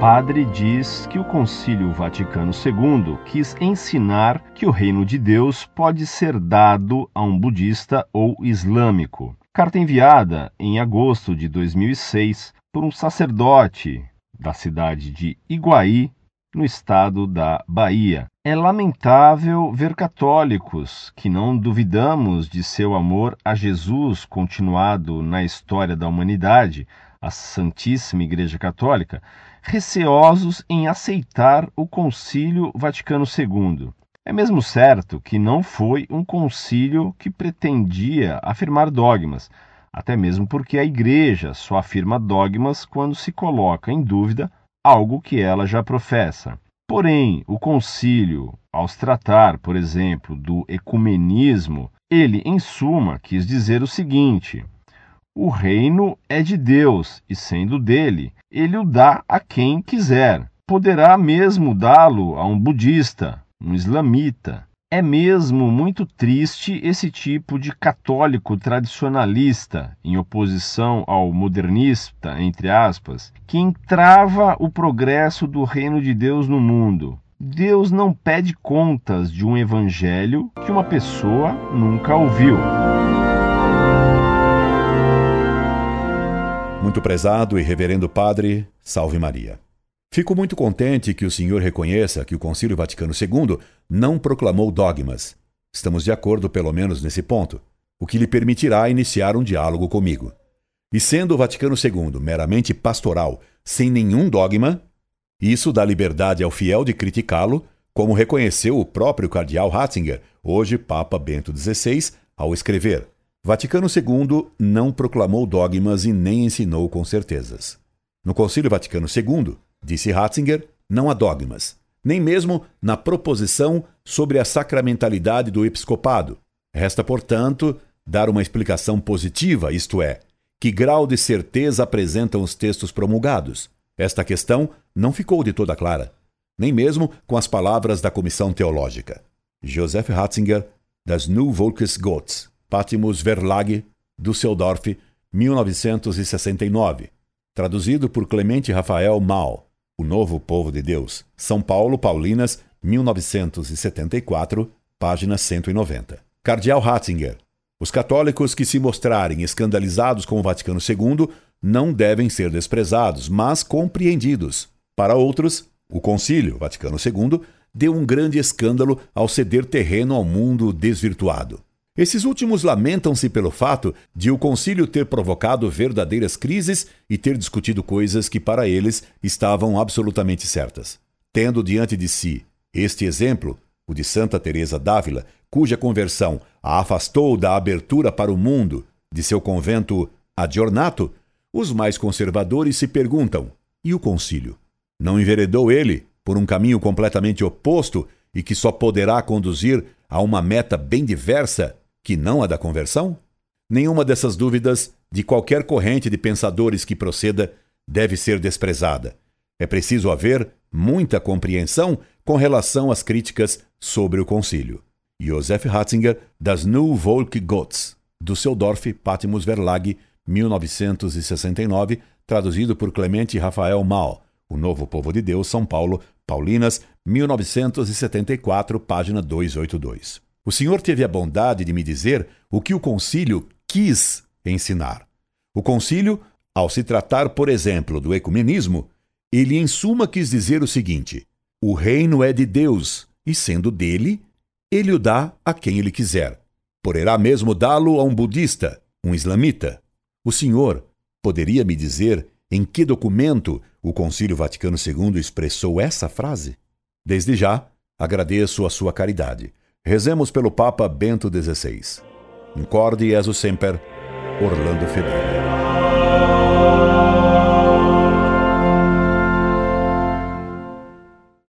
padre diz que o Concílio Vaticano II quis ensinar que o reino de Deus pode ser dado a um budista ou islâmico. Carta enviada em agosto de 2006 por um sacerdote da cidade de Iguaí, no estado da Bahia. É lamentável ver católicos que não duvidamos de seu amor a Jesus continuado na história da humanidade, a Santíssima Igreja Católica, receosos em aceitar o Concílio Vaticano II. É mesmo certo que não foi um concílio que pretendia afirmar dogmas, até mesmo porque a Igreja só afirma dogmas quando se coloca em dúvida algo que ela já professa. Porém, o concílio, ao se tratar, por exemplo, do ecumenismo, ele, em suma, quis dizer o seguinte: o reino é de Deus, e sendo dele, ele o dá a quem quiser. Poderá mesmo dá-lo a um budista, um islamita, é mesmo muito triste esse tipo de católico tradicionalista, em oposição ao modernista, entre aspas, que entrava o progresso do reino de Deus no mundo. Deus não pede contas de um evangelho que uma pessoa nunca ouviu. Muito prezado e reverendo Padre, salve Maria. Fico muito contente que o senhor reconheça que o Concílio Vaticano II não proclamou dogmas. Estamos de acordo, pelo menos nesse ponto, o que lhe permitirá iniciar um diálogo comigo. E sendo o Vaticano II meramente pastoral, sem nenhum dogma, isso dá liberdade ao fiel de criticá-lo, como reconheceu o próprio cardeal Ratzinger, hoje Papa Bento XVI, ao escrever: Vaticano II não proclamou dogmas e nem ensinou com certezas. No Concílio Vaticano II, Disse Ratzinger, não há dogmas, nem mesmo na proposição sobre a sacramentalidade do episcopado. Resta, portanto, dar uma explicação positiva, isto é, que grau de certeza apresentam os textos promulgados. Esta questão não ficou de toda clara, nem mesmo com as palavras da comissão teológica. Joseph Ratzinger, das New Volkes Gottes, Patimus Verlag, Düsseldorf, 1969. Traduzido por Clemente Rafael Mal. O Novo Povo de Deus, São Paulo, Paulinas, 1974, página 190. Cardeal Ratzinger. Os católicos que se mostrarem escandalizados com o Vaticano II não devem ser desprezados, mas compreendidos. Para outros, o Concílio Vaticano II deu um grande escândalo ao ceder terreno ao mundo desvirtuado. Esses últimos lamentam-se pelo fato de o concílio ter provocado verdadeiras crises e ter discutido coisas que para eles estavam absolutamente certas. Tendo diante de si este exemplo, o de Santa Teresa d'Ávila, cuja conversão a afastou da abertura para o mundo de seu convento adjornato, os mais conservadores se perguntam: e o concílio? Não enveredou ele por um caminho completamente oposto e que só poderá conduzir a uma meta bem diversa que não a da conversão? Nenhuma dessas dúvidas de qualquer corrente de pensadores que proceda deve ser desprezada. É preciso haver muita compreensão com relação às críticas sobre o concílio. Josef Ratzinger, das New Volk Gottes, Düsseldorf, Patmos Verlag, 1969, traduzido por Clemente Rafael Mal, O Novo Povo de Deus, São Paulo, Paulinas, 1974, página 282. O Senhor teve a bondade de me dizer o que o concílio quis ensinar. O concílio, ao se tratar, por exemplo, do ecumenismo, ele em suma quis dizer o seguinte: o reino é de Deus, e sendo dele, ele o dá a quem ele quiser. Poderá mesmo dá-lo a um budista, um islamita. O senhor poderia me dizer em que documento o Concílio Vaticano II expressou essa frase? Desde já, agradeço a sua caridade. Rezemos pelo Papa Bento XVI. Incorde Jesus Semper, Orlando Fedeli.